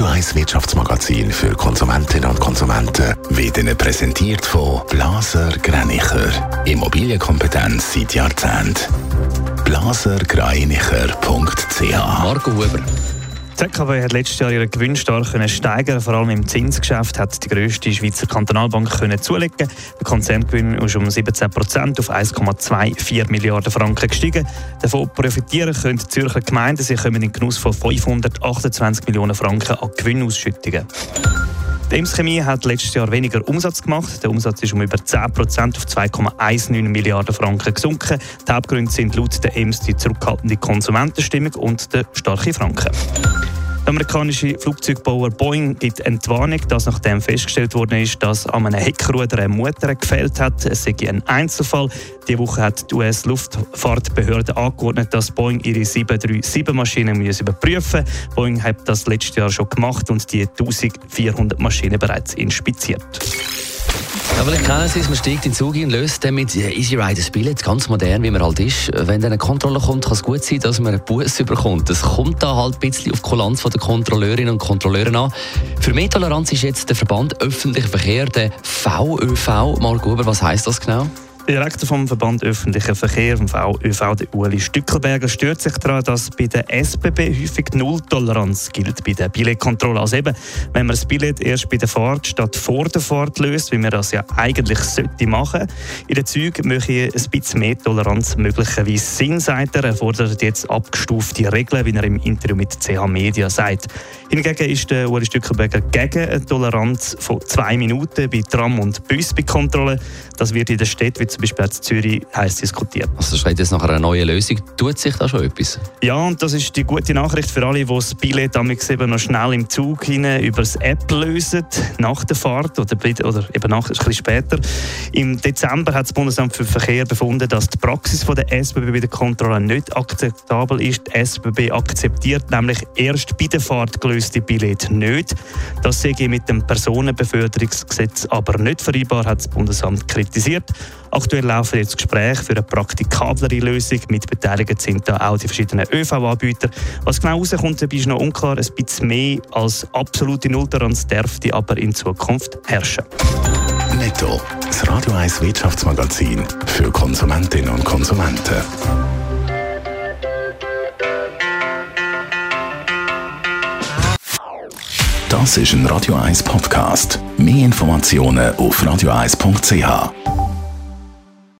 Radio 1 Wirtschaftsmagazin für Konsumentinnen und Konsumenten wird Ihnen präsentiert von Blaser Greinicher. Immobilienkompetenz seit Jahrzehnten. blasergreinicher.ch Marco Huber. Die ZKW hat letztes Jahr ihren Gewinn stark können steigern. Vor allem im Zinsgeschäft hat die grösste Schweizer Kantonalbank können zulegen. Der Konzerngewinn ist um 17 Prozent auf 1,24 Milliarden Franken gestiegen. Davon profitieren können die Zürcher Gemeinden. Sie kommen in den Genuss von 528 Millionen Franken an Gewinnausschüttungen. Die Ems Chemie hat letztes Jahr weniger Umsatz gemacht. Der Umsatz ist um über 10% auf 2,19 Milliarden Franken gesunken. Die Hauptgründe sind laut der Ems die zurückhaltende Konsumentenstimmung und der starke Franken. Der amerikanische Flugzeugbauer Boeing gibt Entwarnung, dass nachdem festgestellt worden ist, dass an einem Heckruder eine Mutter gefehlt hat. Es sei ein Einzelfall. Diese Woche hat die US-Luftfahrtbehörde angeordnet, dass Boeing ihre 737-Maschinen überprüfen muss. Boeing hat das letztes Jahr schon gemacht und die 1400 Maschinen bereits inspiziert. Ja, vielleicht kennen Sie es, man steigt in den Zug und löst dann mit Easy Rider Spielen, ganz modern, wie man halt ist. Wenn dann eine Kontrolle kommt, kann es gut sein, dass man einen Bus bekommt. Es kommt da halt ein bisschen auf die Kulanz der Kontrolleurinnen und Kontrolleure an. Für mehr Toleranz ist jetzt der Verband Öffentlicher Verkehr, der VÖV. Marco Huber, was heisst das genau? Direktor vom Verband Öffentlicher Verkehr, vom VÖV, der Uli Stückelberger, stört sich daran, dass bei der SBB häufig Nulltoleranz gilt bei der Billetkontrolle. Also eben, wenn man das Billett erst bei der Fahrt statt vor der Fahrt löst, wie man das ja eigentlich sollte machen. In den Zügen möchte ein bisschen mehr Toleranz möglicherweise Sinn, sagt er. Er fordert jetzt abgestufte Regeln, wie er im Interview mit CH Media sagt. Hingegen ist der Uli Stückelberger gegen eine Toleranz von zwei Minuten bei Tram und Bus bei. Das wird in der Stadt wie zum Beispiel in Zürich heiß diskutiert. Also das jetzt nach einer neuen Lösung. Tut sich da schon etwas? Ja, und das ist die gute Nachricht für alle, die das Billett eben noch schnell im Zug hinein über das App lösen, nach der Fahrt oder, oder eben nach, ein bisschen später. Im Dezember hat das Bundesamt für Verkehr befunden, dass die Praxis von der SBB bei der Kontrolle nicht akzeptabel ist. Die SBB akzeptiert nämlich erst bei der Fahrt gelöste Billett nicht. Das sehe ich mit dem Personenbeförderungsgesetz aber nicht vereinbar, hat das Bundesamt kritisiert. Aktuell laufen jetzt Gespräche für eine praktikablere Lösung. Mit beteiligt sind da auch die verschiedenen ÖV-Anbieter. Was genau rauskommt, ist noch unklar. Ein bisschen mehr als absolute Nulltoleranz dürfte aber in Zukunft herrschen. Netto, das Radio 1 Wirtschaftsmagazin für Konsumentinnen und Konsumenten. Das ist ein Radio 1 Podcast. Mehr Informationen auf radio1.ch.